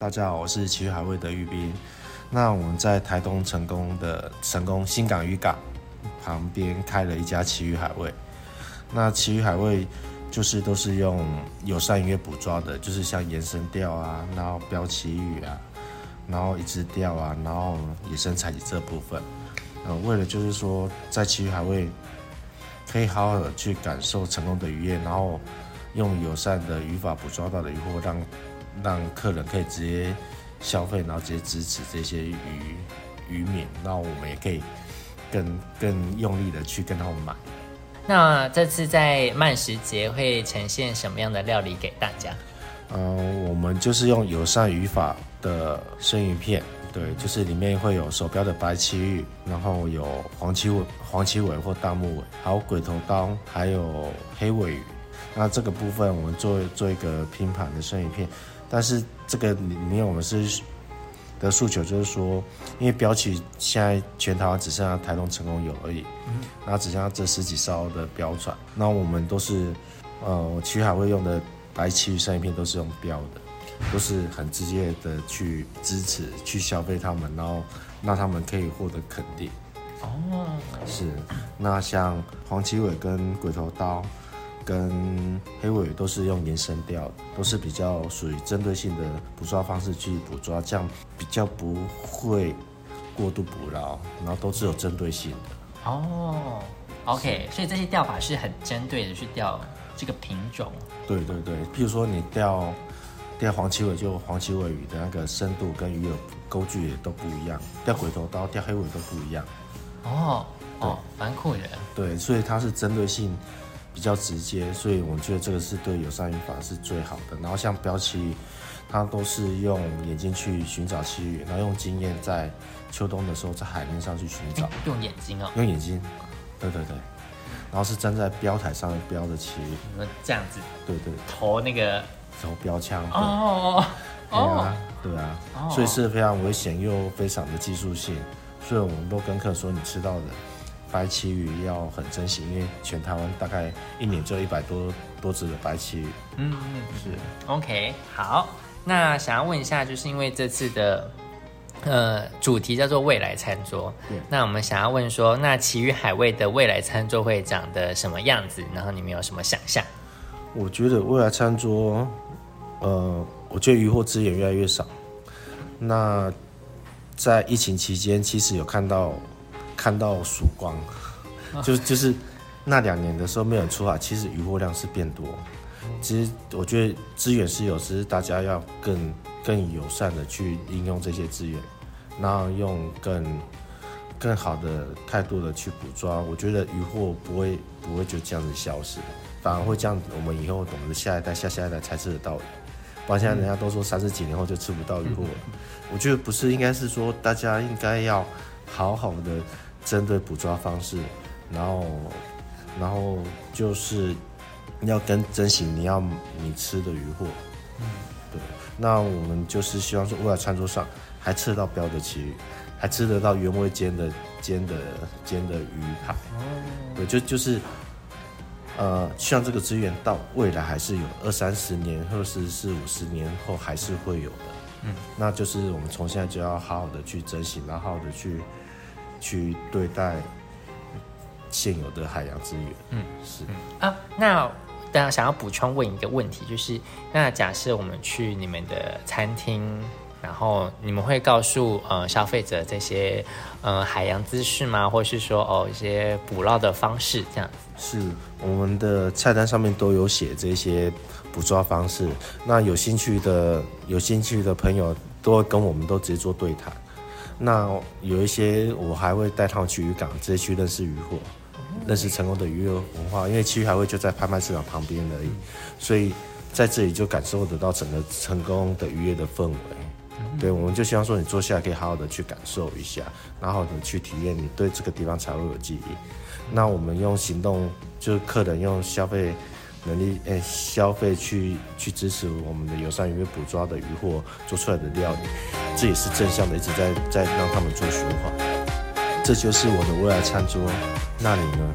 大家好，我是奇遇海味的玉斌。那我们在台东成功的成功新港渔港旁边开了一家奇遇海味。那奇遇海味就是都是用友善渔业捕抓的，就是像延伸钓啊，然后标旗鱼啊，然后一只钓啊，然后野生采集这部分。呃，为了就是说在奇遇海味可以好好的去感受成功的渔业，然后用友善的渔法捕捉到的渔获，让让客人可以直接消费，然后直接支持这些渔渔民，那我们也可以更更用力的去跟他们买。那这次在慢食节会呈现什么样的料理给大家？嗯，我们就是用友善语法的生鱼片，对，就是里面会有手标的白鳍鱼，然后有黄鳍尾、黄鳍尾或大木尾，还有鬼头刀，还有黑尾鱼。那这个部分我们做做一个拼盘的生鱼片，但是这个里面我们是的诉求就是说，因为标旗现在全台湾只剩下台东成功有而已，嗯，然后只剩下这十几艘的标船，那我们都是呃旗海会用的白旗鱼生鱼片都是用标的，都是很直接的去支持去消费他们，然后让他们可以获得肯定。哦，是，那像黄奇伟跟鬼头刀。跟黑尾鱼都是用延伸钓，都是比较属于针对性的捕抓方式去捕抓，这样比较不会过度捕捞，然后都是有针对性的。哦，OK，所以这些钓法是很针对的去钓这个品种。对对对，譬如说你钓钓黄鳍尾，就黄鳍尾鱼的那个深度跟鱼饵钩距也都不一样；钓鬼头刀、钓黑尾都不一样。哦，哦，蛮酷的。对，所以它是针对性。比较直接，所以我觉得这个是对友善渔法是最好的。然后像标旗，它都是用眼睛去寻找旗鱼，然后用经验在秋冬的时候在海面上去寻找。用眼睛哦。用眼睛，对对对。然后是站在标台上标的旗鱼。那这样子。对对。投那个。投标枪。哦哦哦。对啊，对啊。所以是非常危险又非常的技术性，所以我们都跟客说，你吃到的。白鳍鱼要很珍惜，因为全台湾大概一年就一百多多只的白鳍鱼。嗯嗯，是。OK，好，那想要问一下，就是因为这次的呃主题叫做未来餐桌，那我们想要问说，那奇遇海味的未来餐桌会长得什么样子？然后你们有什么想象？我觉得未来餐桌，呃，我觉得渔获资源越来越少。那在疫情期间，其实有看到。看到曙光，就就是那两年的时候没有出海，其实渔获量是变多。其实我觉得资源是有，只是大家要更更友善的去应用这些资源，然后用更更好的态度的去捕抓。我觉得渔获不会不会就这样子消失，反而会这样，我们以后我们的下一代、下下一代才吃得到。不然现在人家都说三十几年后就吃不到鱼货了。我觉得不是，应该是说大家应该要好好的。针对捕抓方式，然后，然后就是要跟珍惜你要你吃的鱼货，嗯，对。那我们就是希望说，未来餐桌上还吃得到标的旗鱼，还吃得到原味煎的煎的煎的鱼排，哦，对，就就是，呃，像这个资源到未来还是有二三十年或者是四五十年后还是会有的，嗯，那就是我们从现在就要好好的去珍惜，然后好好的去。去对待现有的海洋资源，嗯，是啊。那大家想要补充问一个问题，就是那假设我们去你们的餐厅，然后你们会告诉呃消费者这些呃海洋资讯吗？或是说哦一些捕捞的方式这样子？是我们的菜单上面都有写这些捕抓方式。那有兴趣的有兴趣的朋友，都会跟我们都直接做对谈。那有一些我还会带他们去渔港，直接去认识渔货，认识成功的渔业文化。因为其实还会就在拍卖市场旁边而已，所以在这里就感受得到整个成功的渔业的氛围。对，我们就希望说你坐下来可以好好的去感受一下，然后你去体验，你对这个地方才会有记忆。那我们用行动，就是客人用消费。能力诶，消费去去支持我们的友善渔业捕抓的渔获做出来的料理，这也是正向的，一直在在让他们做循环。这就是我的未来餐桌，那你呢？